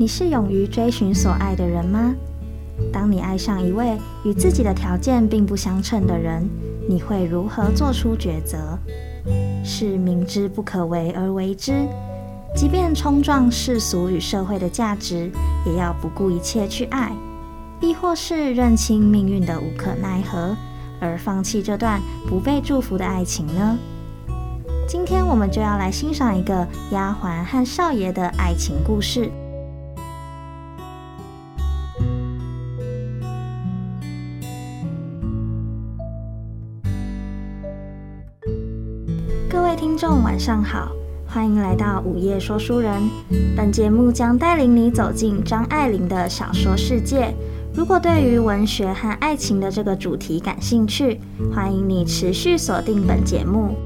你是勇于追寻所爱的人吗？当你爱上一位与自己的条件并不相称的人，你会如何做出抉择？是明知不可为而为之，即便冲撞世俗与社会的价值，也要不顾一切去爱；亦或是认清命运的无可奈何，而放弃这段不被祝福的爱情呢？今天我们就要来欣赏一个丫鬟和少爷的爱情故事。众，晚上好，欢迎来到午夜说书人。本节目将带领你走进张爱玲的小说世界。如果对于文学和爱情的这个主题感兴趣，欢迎你持续锁定本节目。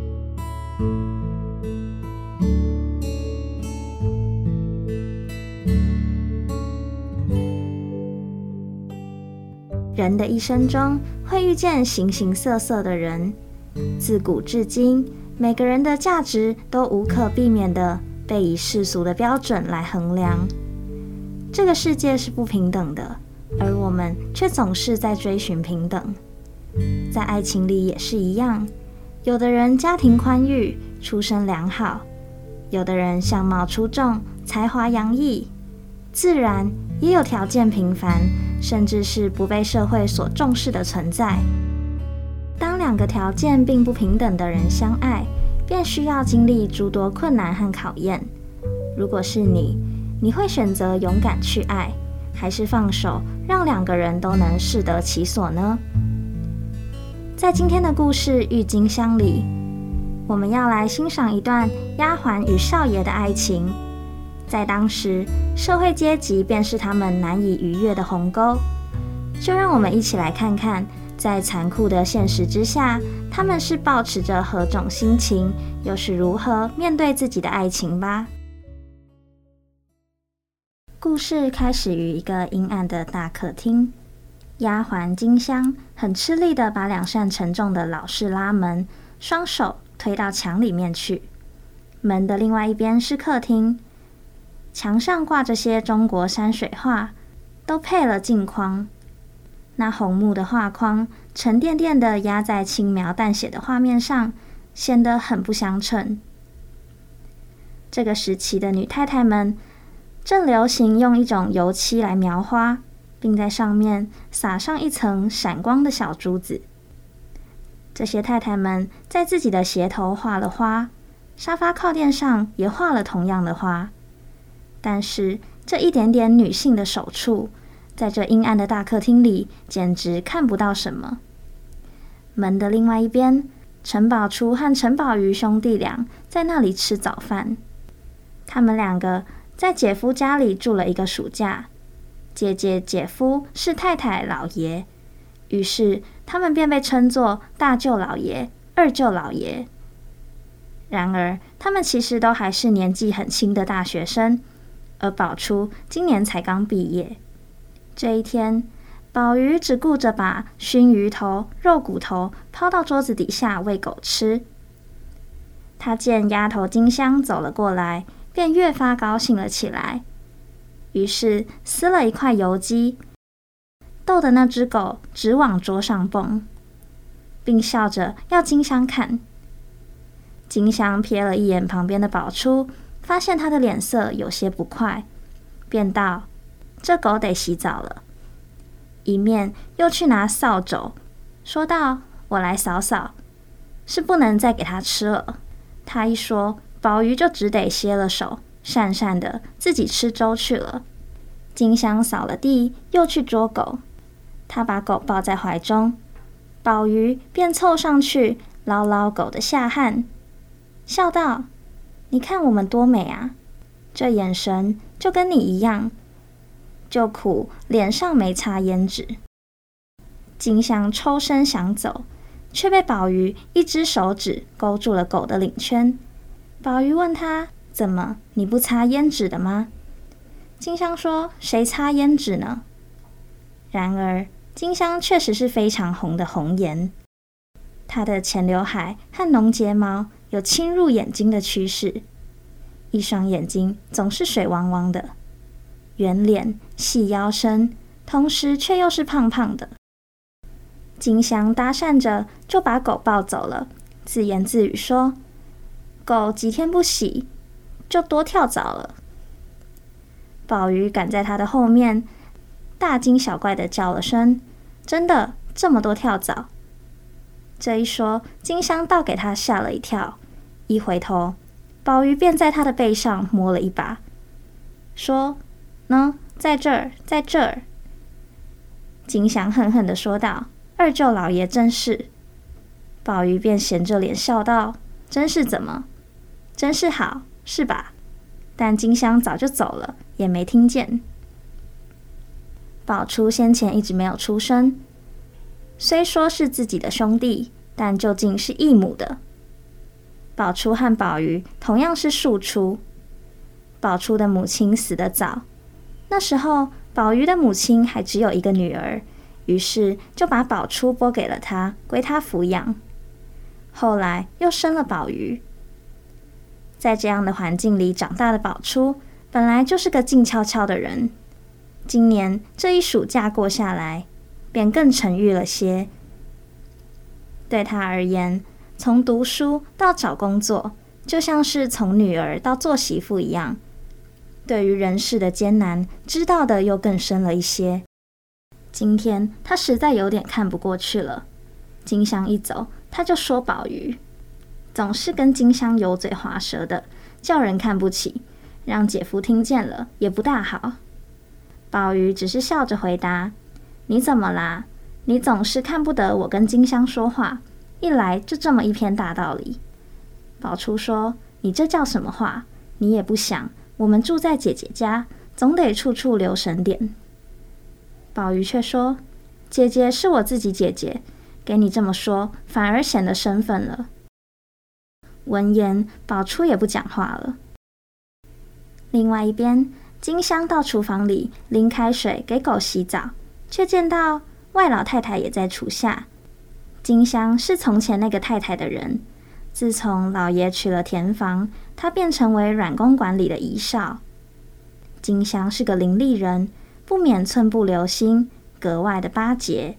人的一生中会遇见形形色色的人，自古至今。每个人的价值都无可避免地被以世俗的标准来衡量。这个世界是不平等的，而我们却总是在追寻平等。在爱情里也是一样，有的人家庭宽裕，出身良好；有的人相貌出众，才华洋溢；自然也有条件平凡，甚至是不被社会所重视的存在。当两个条件并不平等的人相爱，便需要经历诸多困难和考验。如果是你，你会选择勇敢去爱，还是放手让两个人都能适得其所呢？在今天的故事《郁金香》里，我们要来欣赏一段丫鬟与少爷的爱情。在当时，社会阶级便是他们难以逾越的鸿沟。就让我们一起来看看。在残酷的现实之下，他们是抱持着何种心情，又是如何面对自己的爱情吧？故事开始于一个阴暗的大客厅，丫鬟金香很吃力地把两扇沉重的老式拉门双手推到墙里面去。门的另外一边是客厅，墙上挂着些中国山水画，都配了镜框。那红木的画框沉甸甸地压在轻描淡写的画面上，显得很不相称。这个时期的女太太们正流行用一种油漆来描花，并在上面撒上一层闪光的小珠子。这些太太们在自己的鞋头画了花，沙发靠垫上也画了同样的花，但是这一点点女性的手触。在这阴暗的大客厅里，简直看不到什么。门的另外一边，陈宝初和陈宝瑜兄弟俩在那里吃早饭。他们两个在姐夫家里住了一个暑假，姐姐、姐夫是太太、老爷，于是他们便被称作大舅老爷、二舅老爷。然而，他们其实都还是年纪很轻的大学生，而宝初今年才刚毕业。这一天，宝瑜只顾着把熏鱼头、肉骨头抛到桌子底下喂狗吃。他见丫头金香走了过来，便越发高兴了起来。于是撕了一块油鸡，逗得那只狗直往桌上蹦，并笑着要金香看。金香瞥了一眼旁边的宝初，发现他的脸色有些不快，便道。这狗得洗澡了，一面又去拿扫帚，说道：“我来扫扫，是不能再给它吃了。”他一说，宝玉就只得歇了手，讪讪的自己吃粥去了。金香扫了地，又去捉狗，他把狗抱在怀中，宝玉便凑上去捞捞狗的下汗，笑道：“你看我们多美啊，这眼神就跟你一样。”就苦脸上没擦胭脂，金香抽身想走，却被宝玉一只手指勾住了狗的领圈。宝玉问他：“怎么你不擦胭脂的吗？”金香说：“谁擦胭脂呢？”然而金香确实是非常红的红颜，她的浅刘海和浓睫毛有侵入眼睛的趋势，一双眼睛总是水汪汪的。圆脸、细腰身，同时却又是胖胖的。金香搭讪着就把狗抱走了，自言自语说：“狗几天不洗，就多跳蚤了。”宝鱼赶在他的后面，大惊小怪的叫了声：“真的这么多跳蚤？”这一说，金香倒给他吓了一跳，一回头，宝鱼便在他的背上摸了一把，说。呢，在这儿，在这儿。金香恨恨的说道：“二舅老爷真是。”宝玉便咸着脸笑道：“真是怎么？真是好，是吧？”但金香早就走了，也没听见。宝初先前一直没有出声，虽说是自己的兄弟，但究竟是异母的。宝初和宝玉同样是庶出，宝初的母亲死得早。那时候，宝玉的母亲还只有一个女儿，于是就把宝初拨给了他，归他抚养。后来又生了宝玉，在这样的环境里长大的宝初，本来就是个静悄悄的人。今年这一暑假过下来，便更沉郁了些。对他而言，从读书到找工作，就像是从女儿到做媳妇一样。对于人世的艰难，知道的又更深了一些。今天他实在有点看不过去了。金香一走，他就说宝玉总是跟金香油嘴滑舌的，叫人看不起，让姐夫听见了也不大好。宝玉只是笑着回答：“你怎么啦？你总是看不得我跟金香说话，一来就这么一篇大道理。”宝初说：“你这叫什么话？你也不想。”我们住在姐姐家，总得处处留神点。宝玉却说：“姐姐是我自己姐姐，给你这么说，反而显得生分了。”闻言，宝初也不讲话了。另外一边，金香到厨房里拎开水给狗洗澡，却见到外老太太也在厨下。金香是从前那个太太的人。自从老爷娶了田房，他便成为阮公馆里的遗少。金香是个伶俐人，不免寸步留心，格外的巴结。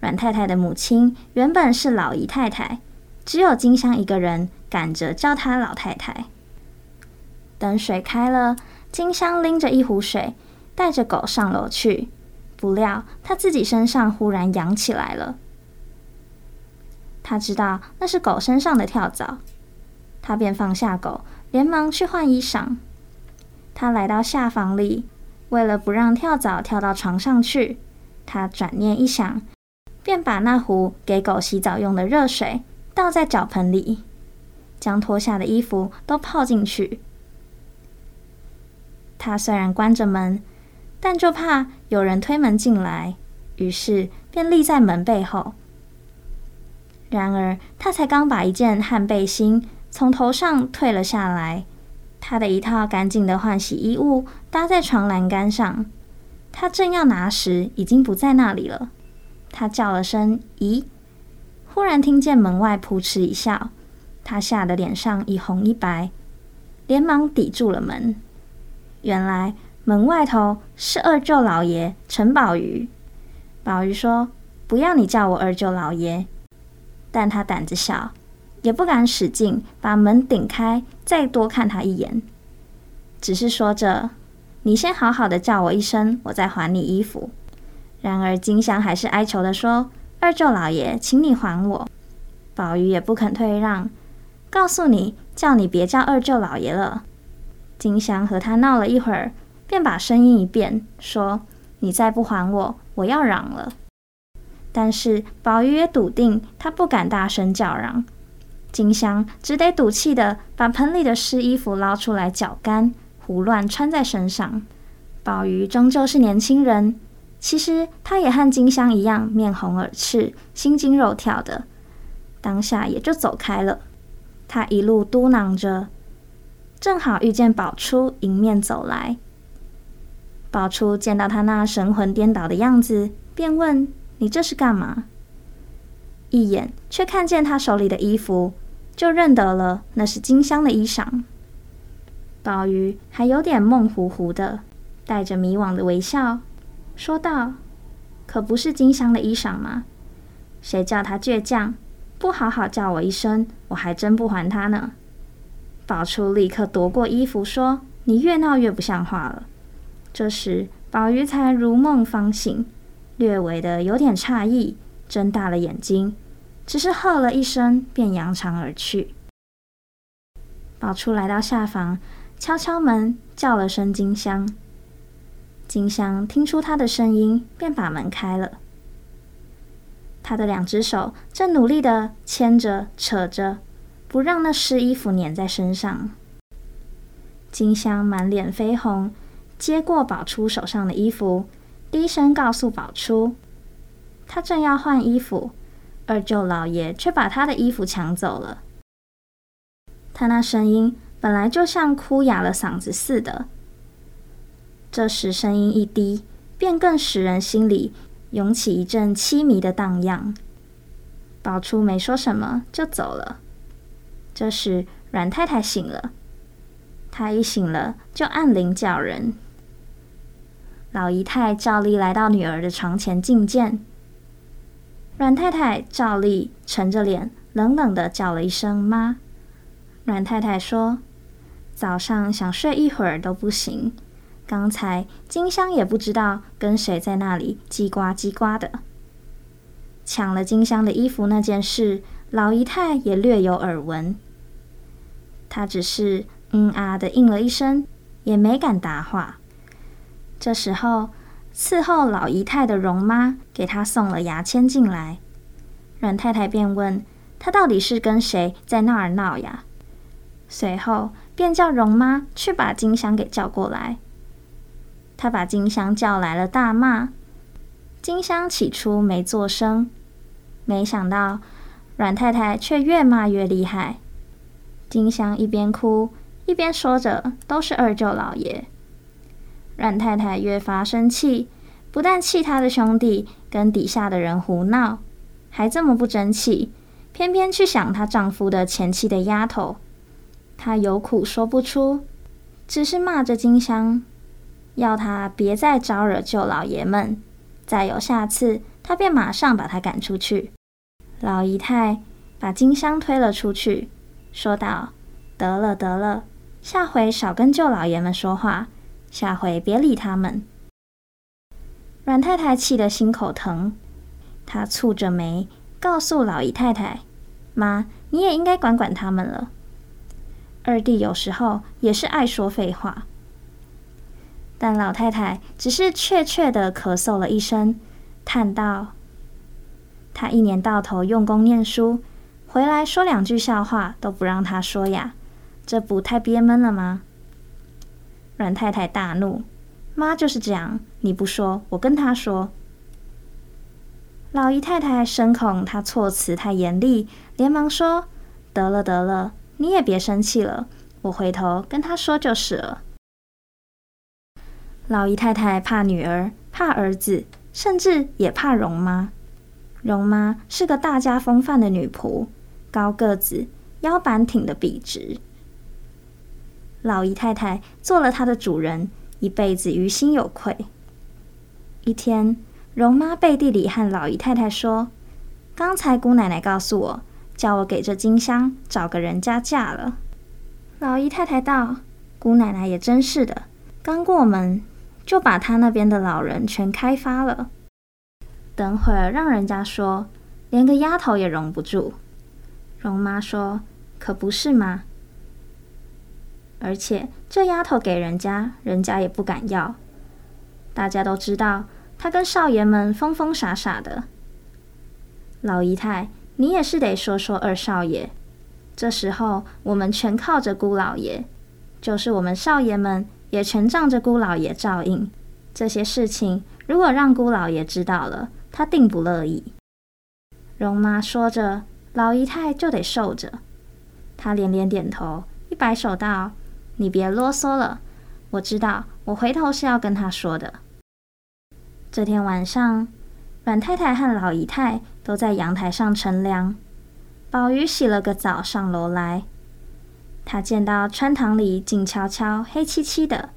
阮太太的母亲原本是老姨太太，只有金香一个人赶着叫她老太太。等水开了，金香拎着一壶水，带着狗上楼去，不料她自己身上忽然痒起来了。他知道那是狗身上的跳蚤，他便放下狗，连忙去换衣裳。他来到下房里，为了不让跳蚤跳到床上去，他转念一想，便把那壶给狗洗澡用的热水倒在脚盆里，将脱下的衣服都泡进去。他虽然关着门，但就怕有人推门进来，于是便立在门背后。然而，他才刚把一件汗背心从头上褪了下来，他的一套干净的换洗衣物搭在床栏杆上。他正要拿时，已经不在那里了。他叫了声“咦”，忽然听见门外扑哧一笑，他吓得脸上一红一白，连忙抵住了门。原来门外头是二舅老爷陈宝鱼。宝鱼说：“不要你叫我二舅老爷。”但他胆子小，也不敢使劲把门顶开，再多看他一眼，只是说着：“你先好好的叫我一声，我再还你衣服。”然而金香还是哀求的说：“二舅老爷，请你还我。”宝玉也不肯退让，告诉你，叫你别叫二舅老爷了。金香和他闹了一会儿，便把声音一变，说：“你再不还我，我要嚷了。”但是宝玉也笃定，他不敢大声叫嚷。金香只得赌气的把盆里的湿衣服捞出来搅干，胡乱穿在身上。宝玉终究是年轻人，其实他也和金香一样，面红耳赤，心惊肉跳的。当下也就走开了。他一路嘟囔着，正好遇见宝初迎面走来。宝初见到他那神魂颠倒的样子，便问。你这是干嘛？一眼却看见他手里的衣服，就认得了，那是金香的衣裳。宝玉还有点梦糊糊的，带着迷惘的微笑，说道：“可不是金香的衣裳吗？谁叫他倔强，不好好叫我一声，我还真不还他呢。”宝初立刻夺过衣服，说：“你越闹越不像话了。”这时，宝玉才如梦方醒，略微的有点诧异，睁大了眼睛，只是喝了一声，便扬长而去。宝初来到下房，敲敲门，叫了声金香。金香听出他的声音，便把门开了。他的两只手正努力的牵着、扯着，不让那湿衣服粘在身上。金香满脸绯红。接过宝初手上的衣服，低声告诉宝初：“他正要换衣服，二舅老爷却把他的衣服抢走了。他那声音本来就像哭哑了嗓子似的，这时声音一低，便更使人心里涌起一阵凄迷的荡漾。”宝初没说什么，就走了。这时阮太太醒了，她一醒了就按铃叫人。老姨太照例来到女儿的床前觐见，阮太太照例沉着脸，冷冷地叫了一声“妈”。阮太太说：“早上想睡一会儿都不行，刚才金香也不知道跟谁在那里叽呱叽呱的。抢了金香的衣服那件事，老姨太也略有耳闻。她只是嗯啊的应了一声，也没敢答话。”这时候，伺候老姨太的荣妈给她送了牙签进来，阮太太便问她到底是跟谁在那儿闹呀？随后便叫荣妈去把金香给叫过来。她把金香叫来了，大骂。金香起初没作声，没想到阮太太却越骂越厉害。金香一边哭一边说着：“都是二舅老爷。”阮太太越发生气，不但气她的兄弟跟底下的人胡闹，还这么不争气，偏偏去想她丈夫的前妻的丫头。她有苦说不出，只是骂着金香，要她别再招惹舅老爷们。再有下次，她便马上把她赶出去。老姨太把金香推了出去，说道：“得了得了，下回少跟舅老爷们说话。”下回别理他们。阮太太气得心口疼，她蹙着眉，告诉老姨太太：“妈，你也应该管管他们了。二弟有时候也是爱说废话。”但老太太只是怯怯地咳嗽了一声，叹道：“他一年到头用功念书，回来说两句笑话都不让他说呀，这不太憋闷了吗？”阮太太大怒：“妈就是这样，你不说，我跟她说。”老姨太太深恐她措辞太严厉，连忙说：“得了得了，你也别生气了，我回头跟她说就是了。”老姨太太怕女儿，怕儿子，甚至也怕容妈。容妈是个大家风范的女仆，高个子，腰板挺得笔直。老姨太太做了她的主人，一辈子于心有愧。一天，荣妈背地里和老姨太太说：“刚才姑奶奶告诉我，叫我给这金香找个人家嫁了。”老姨太太道：“姑奶奶也真是的，刚过门就把她那边的老人全开发了。等会儿让人家说，连个丫头也容不住。”荣妈说：“可不是吗？”而且这丫头给人家，人家也不敢要。大家都知道，她跟少爷们疯疯傻傻的。老姨太，你也是得说说二少爷。这时候我们全靠着姑老爷，就是我们少爷们也全仗着姑老爷照应。这些事情如果让姑老爷知道了，他定不乐意。荣妈说着，老姨太就得受着。她连连点头，一摆手道。你别啰嗦了，我知道，我回头是要跟他说的。这天晚上，阮太太和老姨太都在阳台上乘凉。宝玉洗了个澡上楼来，他见到穿堂里静悄悄、黑漆漆的，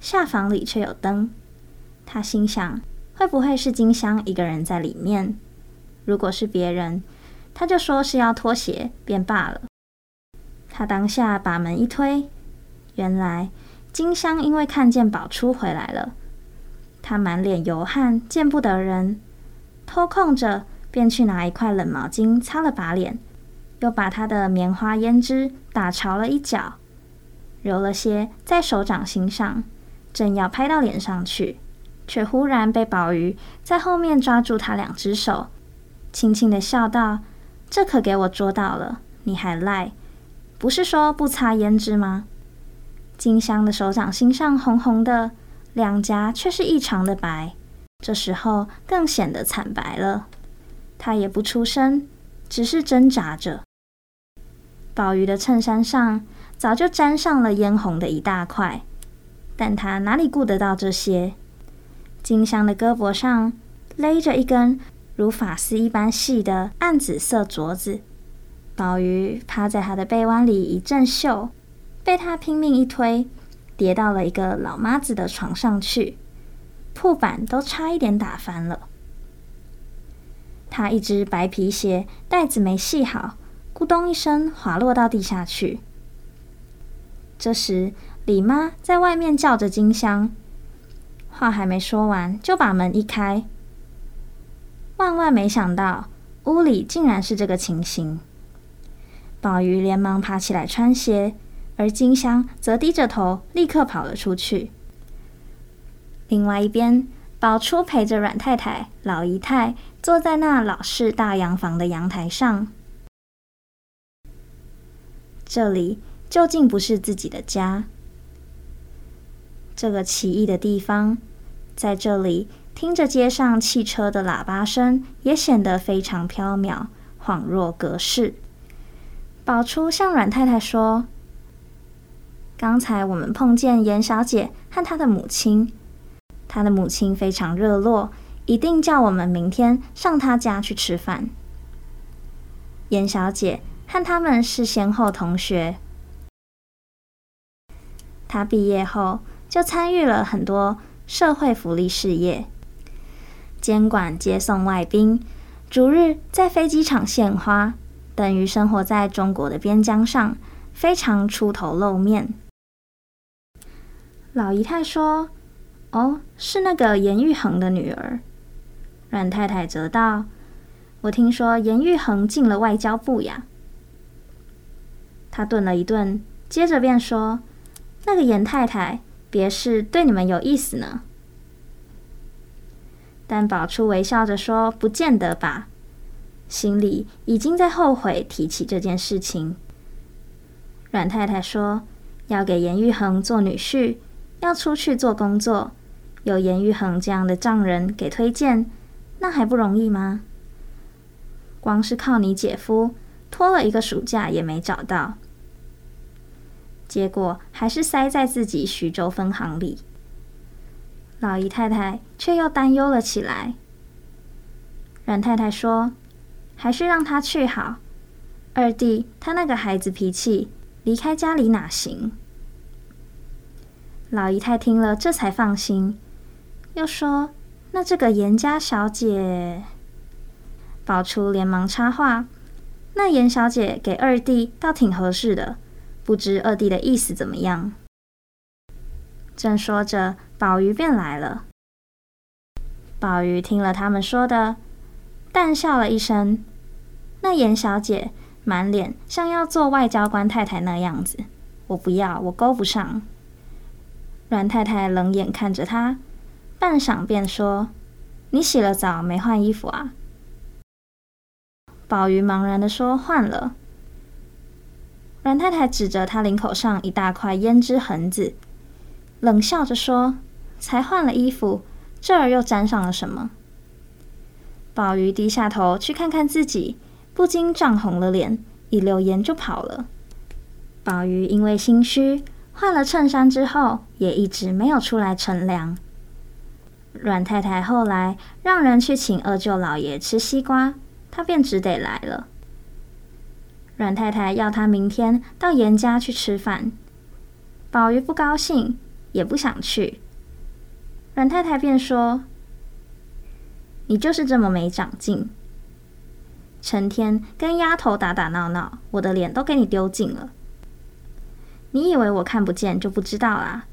下房里却有灯。他心想，会不会是金香一个人在里面？如果是别人，他就说是要脱鞋便罢了。他当下把门一推，原来金香因为看见宝初回来了，他满脸油汗，见不得人，偷空着便去拿一块冷毛巾擦了把脸，又把他的棉花胭脂打潮了一角，揉了些在手掌心上，正要拍到脸上去，却忽然被宝玉在后面抓住他两只手，轻轻地笑道：“这可给我捉到了，你还赖？不是说不擦胭脂吗？”金香的手掌心上红红的，两颊却是异常的白，这时候更显得惨白了。他也不出声，只是挣扎着。宝玉的衬衫上早就沾上了嫣红的一大块，但他哪里顾得到这些？金香的胳膊上勒着一根如发丝一般细的暗紫色镯子，宝玉趴在他的臂弯里一阵嗅，被他拼命一推，跌到了一个老妈子的床上去，铺板都差一点打翻了。他一只白皮鞋带子没系好。咕咚一声，滑落到地下去。这时，李妈在外面叫着金香，话还没说完，就把门一开。万万没想到，屋里竟然是这个情形。宝玉连忙爬起来穿鞋，而金香则低着头，立刻跑了出去。另外一边，宝初陪着阮太太、老姨太坐在那老式大洋房的阳台上。这里究竟不是自己的家。这个奇异的地方，在这里听着街上汽车的喇叭声，也显得非常飘渺，恍若隔世。宝初向阮太太说：“刚才我们碰见严小姐和她的母亲，她的母亲非常热络，一定叫我们明天上她家去吃饭。”严小姐。和他们是先后同学，她毕业后就参与了很多社会福利事业，监管接送外宾，逐日在飞机场献花，等于生活在中国的边疆上，非常出头露面。老姨太说：“哦，是那个严玉衡的女儿。”阮太太则道：“我听说严玉衡进了外交部呀。”他顿了一顿，接着便说：“那个严太太，别是对你们有意思呢？”但宝初微笑着说：“不见得吧。”心里已经在后悔提起这件事情。阮太太说：“要给严玉衡做女婿，要出去做工作，有严玉衡这样的丈人给推荐，那还不容易吗？光是靠你姐夫，拖了一个暑假也没找到。”结果还是塞在自己徐州分行里，老姨太太却又担忧了起来。阮太太说：“还是让他去好，二弟他那个孩子脾气，离开家里哪行？”老姨太听了，这才放心，又说：“那这个严家小姐……”宝初连忙插话：“那严小姐给二弟倒挺合适的。”不知二弟的意思怎么样？正说着，宝玉便来了。宝玉听了他们说的，淡笑了一声。那严小姐满脸像要做外交官太太那样子，我不要，我勾不上。阮太太冷眼看着他，半晌便说：“你洗了澡没换衣服啊？”宝玉茫然地说：“换了。”阮太太指着他领口上一大块胭脂痕子，冷笑着说：“才换了衣服，这儿又沾上了什么？”宝玉低下头去看看自己，不禁涨红了脸，一溜烟就跑了。宝玉因为心虚，换了衬衫之后，也一直没有出来乘凉。阮太太后来让人去请二舅老爷吃西瓜，他便只得来了。阮太太要他明天到严家去吃饭，宝玉不高兴，也不想去。阮太太便说：“你就是这么没长进，成天跟丫头打打闹闹，我的脸都给你丢尽了。你以为我看不见就不知道啊？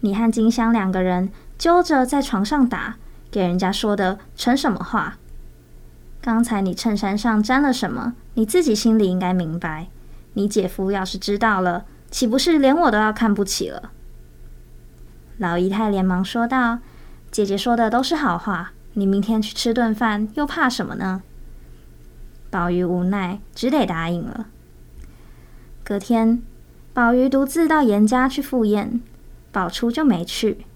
你和金香两个人揪着在床上打，给人家说的成什么话？刚才你衬衫上沾了什么？你自己心里应该明白。你姐夫要是知道了，岂不是连我都要看不起了？”老姨太连忙说道：“姐姐说的都是好话，你明天去吃顿饭，又怕什么呢？”宝玉无奈，只得答应了。隔天，宝玉独自到严家去赴宴，宝初就没去。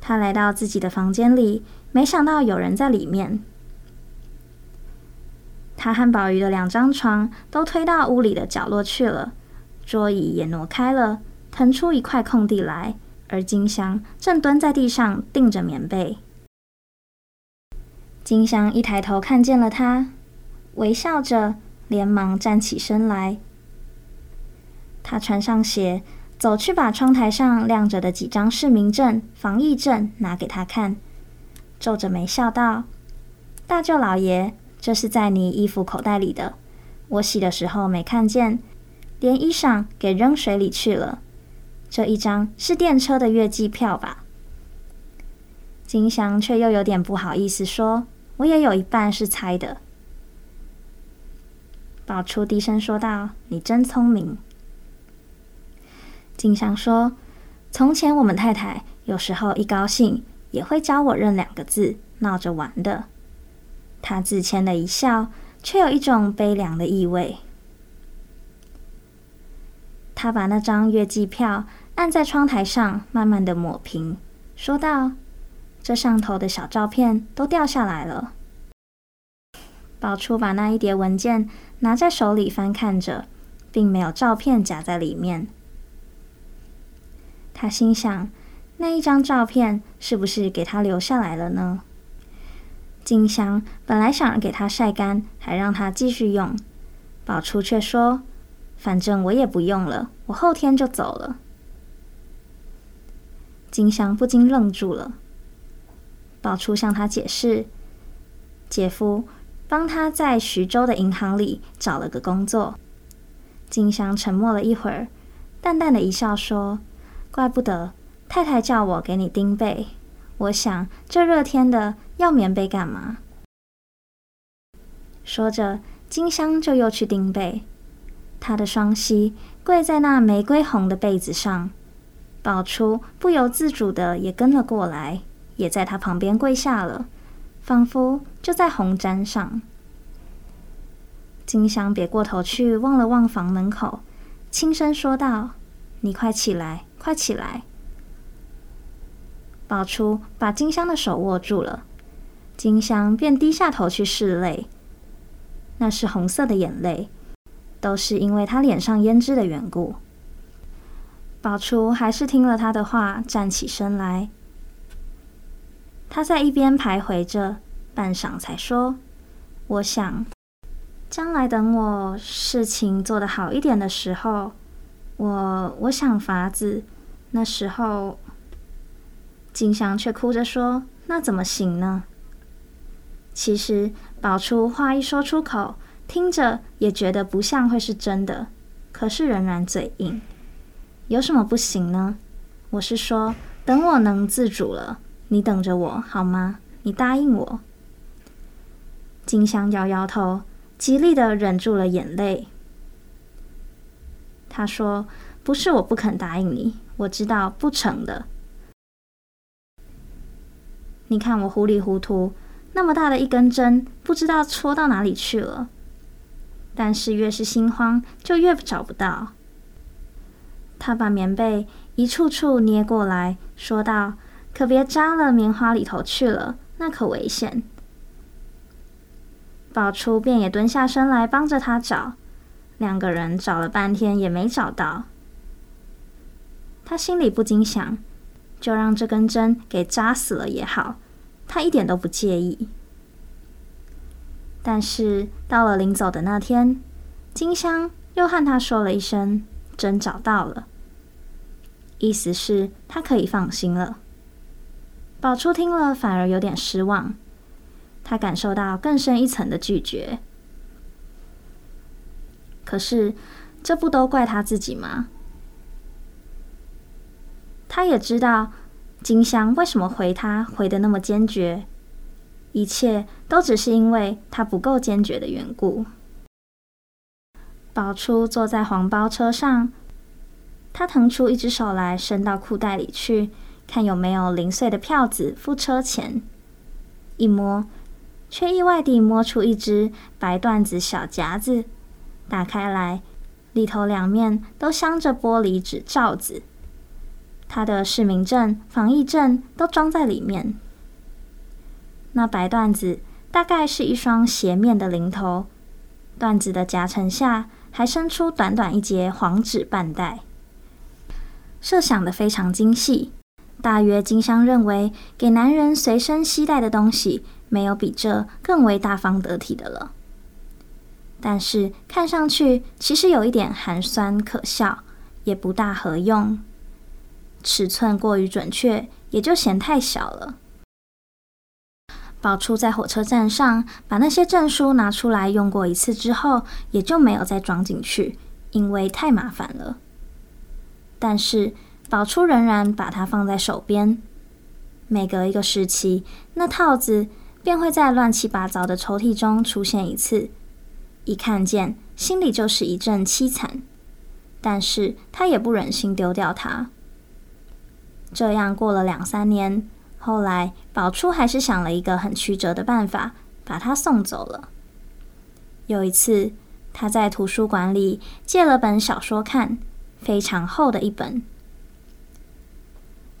他来到自己的房间里，没想到有人在里面。他和宝玉的两张床都推到屋里的角落去了，桌椅也挪开了，腾出一块空地来。而金香正蹲在地上钉着棉被。金香一抬头看见了他，微笑着，连忙站起身来。他穿上鞋，走去把窗台上晾着的几张市民证、防疫证拿给他看，皱着眉笑道：“大舅老爷，这是在你衣服口袋里的，我洗的时候没看见，连衣裳给扔水里去了。”这一张是电车的月季票吧？金香却又有点不好意思说：“我也有一半是猜的。”宝初低声说道：“你真聪明。”金香说：“从前我们太太有时候一高兴，也会教我认两个字，闹着玩的。”她自谦的一笑，却有一种悲凉的意味。他把那张月季票。按在窗台上，慢慢的抹平，说道：“这上头的小照片都掉下来了。”宝雏把那一叠文件拿在手里翻看着，并没有照片夹在里面。他心想：那一张照片是不是给他留下来了呢？金香本来想给他晒干，还让他继续用，宝雏却说：“反正我也不用了，我后天就走了。”金香不禁愣住了。宝雏向他解释：“姐夫帮他在徐州的银行里找了个工作。”金香沉默了一会儿，淡淡的一笑说：“怪不得太太叫我给你钉被。我想这热天的要棉被干嘛？”说着，金香就又去钉被。她的双膝跪在那玫瑰红的被子上。宝初不由自主的也跟了过来，也在他旁边跪下了，仿佛就在红毡上。金香别过头去望了望房门口，轻声说道：“你快起来，快起来！”宝初把金香的手握住了，金香便低下头去拭泪，那是红色的眼泪，都是因为她脸上胭脂的缘故。宝初还是听了他的话，站起身来。他在一边徘徊着，半晌才说：“我想，将来等我事情做得好一点的时候，我我想法子，那时候。”金香却哭着说：“那怎么行呢？”其实宝初话一说出口，听着也觉得不像会是真的，可是仍然嘴硬。有什么不行呢？我是说，等我能自主了，你等着我好吗？你答应我。金香摇摇头，极力的忍住了眼泪。他说：“不是我不肯答应你，我知道不成的。你看我糊里糊涂，那么大的一根针，不知道戳到哪里去了。但是越是心慌，就越找不到。”他把棉被一处处捏过来说道：“可别扎了棉花里头去了，那可危险。”宝初便也蹲下身来帮着他找，两个人找了半天也没找到。他心里不禁想：就让这根针给扎死了也好，他一点都不介意。但是到了临走的那天，金香又和他说了一声：“针找到了。”意思是他可以放心了。宝初听了反而有点失望，他感受到更深一层的拒绝。可是这不都怪他自己吗？他也知道金香为什么回他回得那么坚决，一切都只是因为他不够坚决的缘故。宝初坐在黄包车上。他腾出一只手来，伸到裤袋里去，看有没有零碎的票子付车钱。一摸，却意外地摸出一只白缎子小夹子，打开来，里头两面都镶着玻璃纸罩子。他的市民证、防疫证都装在里面。那白缎子大概是一双鞋面的零头，缎子的夹层下还伸出短短一截黄纸半带。设想得非常精细，大约金香认为给男人随身携带的东西，没有比这更为大方得体的了。但是看上去其实有一点寒酸可笑，也不大合用。尺寸过于准确，也就嫌太小了。宝初在火车站上把那些证书拿出来用过一次之后，也就没有再装进去，因为太麻烦了。但是宝初仍然把它放在手边，每隔一个时期，那套子便会在乱七八糟的抽屉中出现一次。一看见，心里就是一阵凄惨，但是他也不忍心丢掉它。这样过了两三年，后来宝初还是想了一个很曲折的办法，把他送走了。有一次，他在图书馆里借了本小说看。非常厚的一本，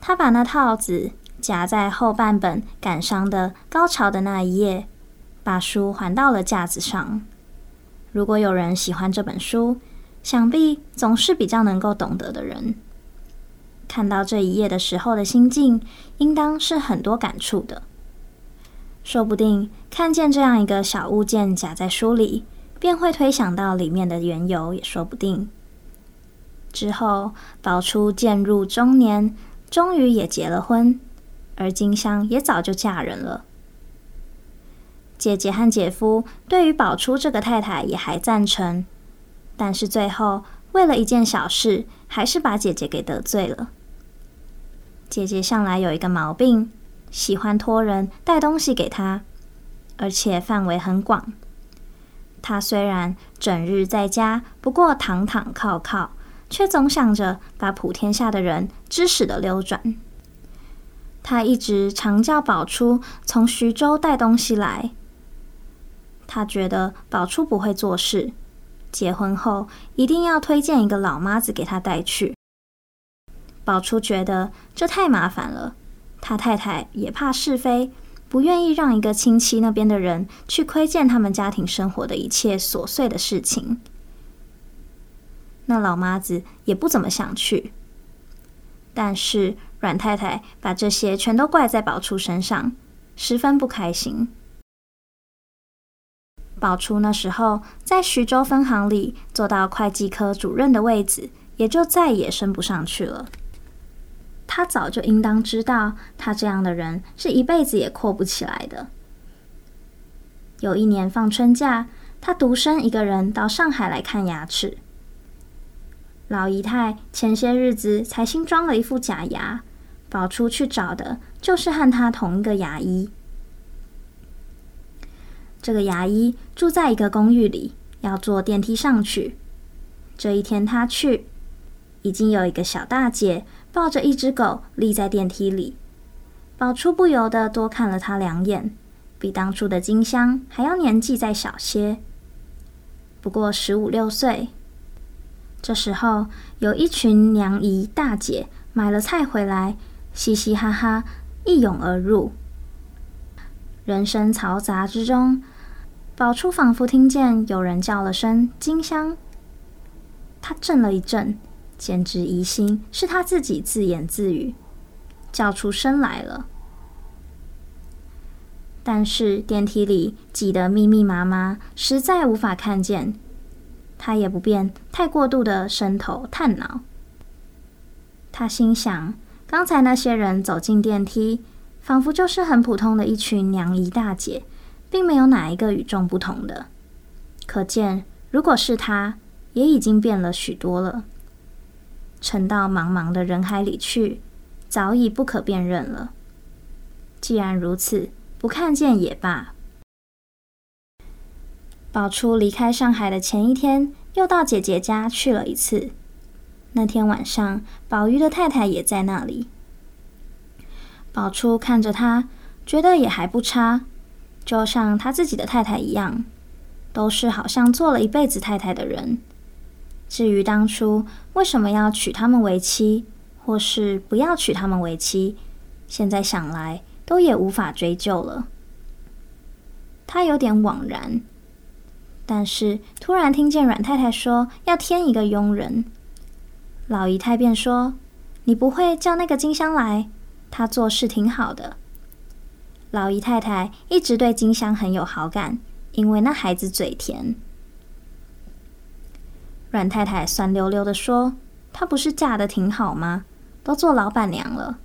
他把那套子夹在后半本感伤的高潮的那一页，把书还到了架子上。如果有人喜欢这本书，想必总是比较能够懂得的人。看到这一页的时候的心境，应当是很多感触的。说不定看见这样一个小物件夹在书里，便会推想到里面的缘由，也说不定。之后，宝初渐入中年，终于也结了婚，而金香也早就嫁人了。姐姐和姐夫对于宝初这个太太也还赞成，但是最后为了一件小事，还是把姐姐给得罪了。姐姐向来有一个毛病，喜欢托人带东西给她，而且范围很广。她虽然整日在家，不过躺躺靠靠。却总想着把普天下的人知识的流转。他一直常叫宝初从徐州带东西来。他觉得宝初不会做事，结婚后一定要推荐一个老妈子给他带去。宝初觉得这太麻烦了，他太太也怕是非，不愿意让一个亲戚那边的人去窥见他们家庭生活的一切琐碎的事情。那老妈子也不怎么想去，但是阮太太把这些全都怪在宝初身上，十分不开心。宝初那时候在徐州分行里做到会计科主任的位子，也就再也升不上去了。他早就应当知道，他这样的人是一辈子也阔不起来的。有一年放春假，他独身一个人到上海来看牙齿。老姨太前些日子才新装了一副假牙，宝初去找的就是和他同一个牙医。这个牙医住在一个公寓里，要坐电梯上去。这一天他去，已经有一个小大姐抱着一只狗立在电梯里。宝初不由得多看了她两眼，比当初的金香还要年纪再小些，不过十五六岁。这时候，有一群娘姨大姐买了菜回来，嘻嘻哈哈一拥而入。人声嘈杂之中，宝初仿佛听见有人叫了声“金香”，他震了一震，简直疑心是他自己自言自语，叫出声来了。但是电梯里挤得密密麻麻，实在无法看见。他也不便太过度的伸头探脑，他心想，刚才那些人走进电梯，仿佛就是很普通的一群娘姨大姐，并没有哪一个与众不同的。可见，如果是他，也已经变了许多了。沉到茫茫的人海里去，早已不可辨认了。既然如此，不看见也罢。宝初离开上海的前一天，又到姐姐家去了一次。那天晚上，宝玉的太太也在那里。宝初看着他，觉得也还不差，就像他自己的太太一样，都是好像做了一辈子太太的人。至于当初为什么要娶她们为妻，或是不要娶她们为妻，现在想来都也无法追究了。他有点惘然，但是突然听见阮太太说要添一个佣人，老姨太便说：“你不会叫那个金香来？”她做事挺好的。老姨太太一直对金香很有好感，因为那孩子嘴甜。阮太太酸溜溜地说：“她不是嫁得挺好吗？都做老板娘了。”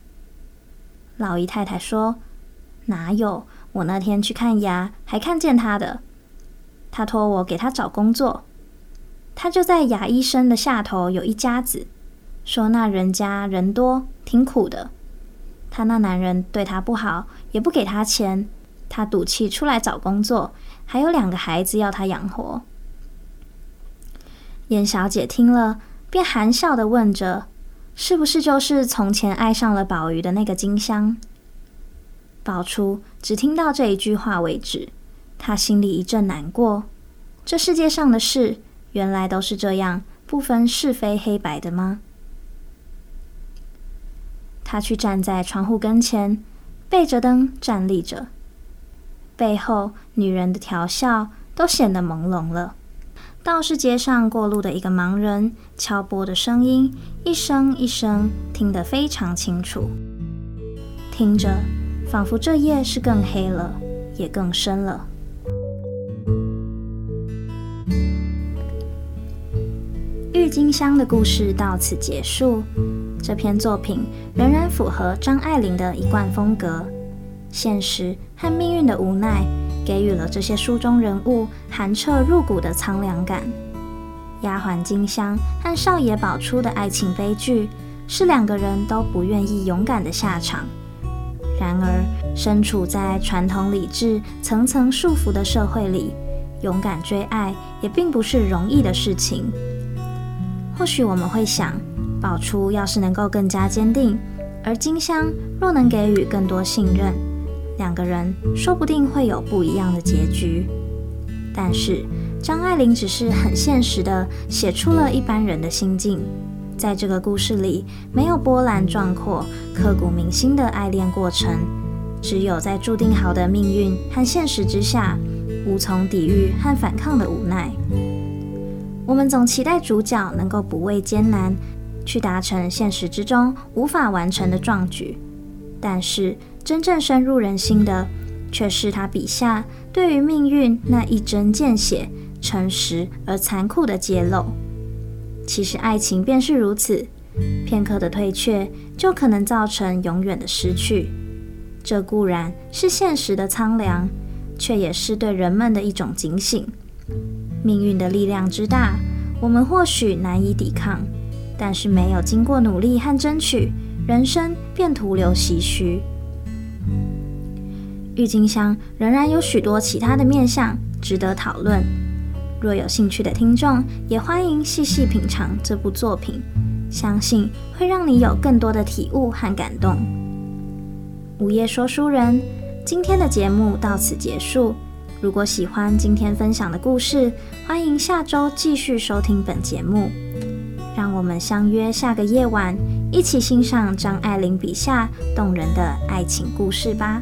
老姨太太说：“哪有？我那天去看牙，还看见她的。她托我给她找工作，她就在牙医生的下头有一家子，说那人家人多，挺苦的。”她那男人对她不好，也不给她钱，她赌气出来找工作，还有两个孩子要她养活。燕小姐听了，便含笑地问着：“是不是就是从前爱上了宝玉的那个金香？”宝初只听到这一句话为止，他心里一阵难过。这世界上的事，原来都是这样，不分是非黑白的吗？他去站在窗户跟前，背着灯站立着，背后女人的调笑都显得朦胧了。倒是街上过路的一个盲人敲钵的声音，一声一声，听得非常清楚。听着，仿佛这夜是更黑了，也更深了。郁金香的故事到此结束。这篇作品仍然符合张爱玲的一贯风格，现实和命运的无奈给予了这些书中人物寒彻入骨的苍凉感。丫鬟金香和少爷宝初的爱情悲剧，是两个人都不愿意勇敢的下场。然而，身处在传统礼制层层束缚的社会里，勇敢追爱也并不是容易的事情。或许我们会想，宝初要是能够更加坚定，而金香若能给予更多信任，两个人说不定会有不一样的结局。但是张爱玲只是很现实地写出了一般人的心境，在这个故事里没有波澜壮阔、刻骨铭心的爱恋过程，只有在注定好的命运和现实之下，无从抵御和反抗的无奈。我们总期待主角能够不畏艰难，去达成现实之中无法完成的壮举，但是真正深入人心的，却是他笔下对于命运那一针见血、诚实而残酷的揭露。其实爱情便是如此，片刻的退却就可能造成永远的失去。这固然是现实的苍凉，却也是对人们的一种警醒。命运的力量之大，我们或许难以抵抗。但是没有经过努力和争取，人生便徒留唏嘘。郁金香仍然有许多其他的面向值得讨论。若有兴趣的听众，也欢迎细细品尝这部作品，相信会让你有更多的体悟和感动。午夜说书人，今天的节目到此结束。如果喜欢今天分享的故事，欢迎下周继续收听本节目。让我们相约下个夜晚，一起欣赏张爱玲笔下动人的爱情故事吧。